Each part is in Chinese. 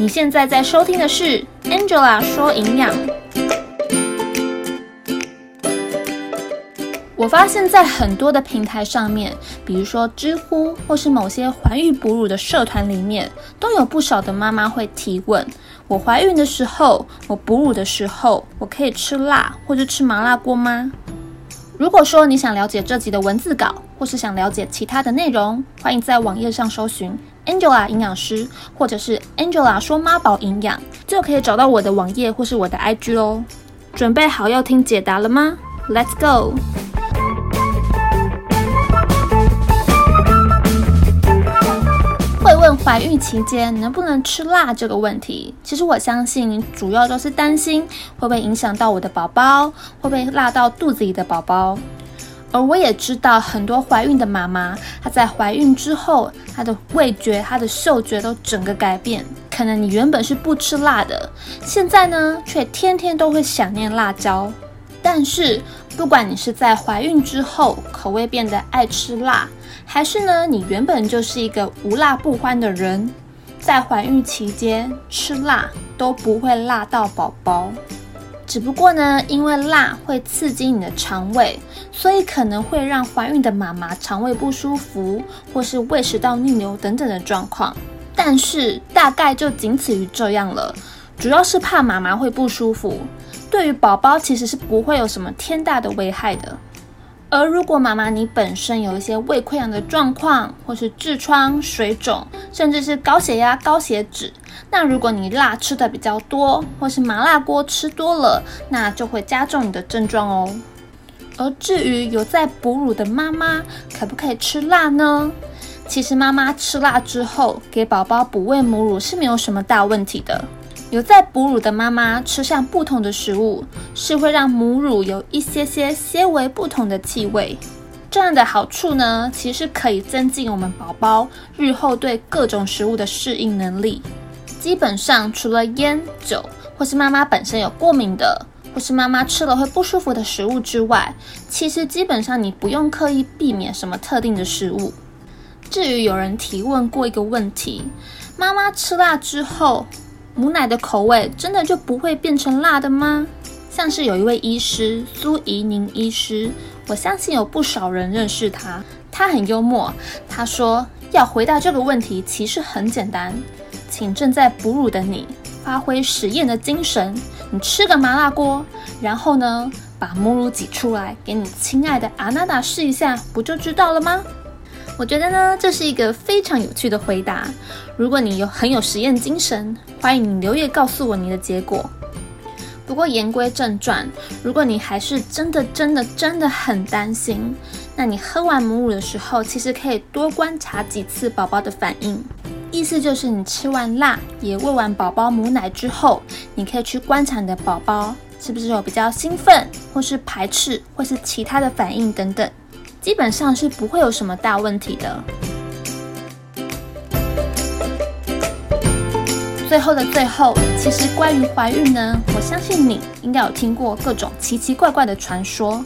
你现在在收听的是 Angela 说营养。我发现，在很多的平台上面，比如说知乎或是某些怀孕哺乳的社团里面，都有不少的妈妈会提问：我怀孕的时候，我哺乳的时候，我可以吃辣或者吃麻辣锅吗？如果说你想了解这集的文字稿，或是想了解其他的内容，欢迎在网页上搜寻。Angela 营养师，或者是 Angela 说妈宝营养，就可以找到我的网页或是我的 IG 哦。准备好要听解答了吗？Let's go！怀孕期间能不能吃辣这个问题，其实我相信主要都是担心会不会影响到我的宝宝，会不会辣到肚子里的宝宝。而我也知道很多怀孕的妈妈，她在怀孕之后，她的味觉、她的嗅觉都整个改变。可能你原本是不吃辣的，现在呢，却天天都会想念辣椒。但是，不管你是在怀孕之后口味变得爱吃辣，还是呢，你原本就是一个无辣不欢的人，在怀孕期间吃辣都不会辣到宝宝。只不过呢，因为辣会刺激你的肠胃，所以可能会让怀孕的妈妈肠胃不舒服，或是胃食道逆流等等的状况。但是大概就仅此于这样了，主要是怕妈妈会不舒服，对于宝宝其实是不会有什么天大的危害的。而如果妈妈你本身有一些胃溃疡的状况，或是痔疮、水肿，甚至是高血压、高血脂，那如果你辣吃的比较多，或是麻辣锅吃多了，那就会加重你的症状哦。而至于有在哺乳的妈妈，可不可以吃辣呢？其实妈妈吃辣之后，给宝宝补喂母乳是没有什么大问题的。有在哺乳的妈妈吃上不同的食物，是会让母乳有一些些些微不同的气味。这样的好处呢，其实可以增进我们宝宝日后对各种食物的适应能力。基本上，除了烟酒，或是妈妈本身有过敏的，或是妈妈吃了会不舒服的食物之外，其实基本上你不用刻意避免什么特定的食物。至于有人提问过一个问题：妈妈吃辣之后。母奶的口味真的就不会变成辣的吗？像是有一位医师苏怡宁医师，我相信有不少人认识他。他很幽默，他说要回答这个问题其实很简单，请正在哺乳的你发挥实验的精神，你吃个麻辣锅，然后呢把母乳挤出来给你亲爱的阿娜达试一下，不就知道了吗？我觉得呢，这是一个非常有趣的回答。如果你有很有实验精神，欢迎你留言告诉我你的结果。不过言归正传，如果你还是真的真的真的很担心，那你喝完母乳的时候，其实可以多观察几次宝宝的反应。意思就是你吃完辣，也喂完宝宝母奶之后，你可以去观察你的宝宝是不是有比较兴奋，或是排斥，或是其他的反应等等。基本上是不会有什么大问题的。最后的最后，其实关于怀孕呢，我相信你应该有听过各种奇奇怪怪的传说。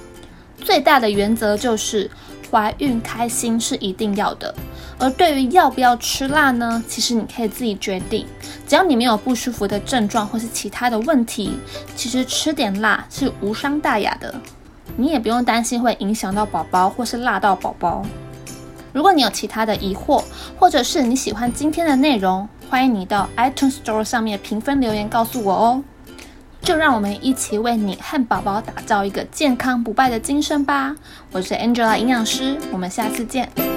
最大的原则就是怀孕开心是一定要的。而对于要不要吃辣呢，其实你可以自己决定。只要你没有不舒服的症状或是其他的问题，其实吃点辣是无伤大雅的。你也不用担心会影响到宝宝或是辣到宝宝。如果你有其他的疑惑，或者是你喜欢今天的内容，欢迎你到 iTunes Store 上面评分留言告诉我哦。就让我们一起为你和宝宝打造一个健康不败的今生吧。我是 Angela 营养师，我们下次见。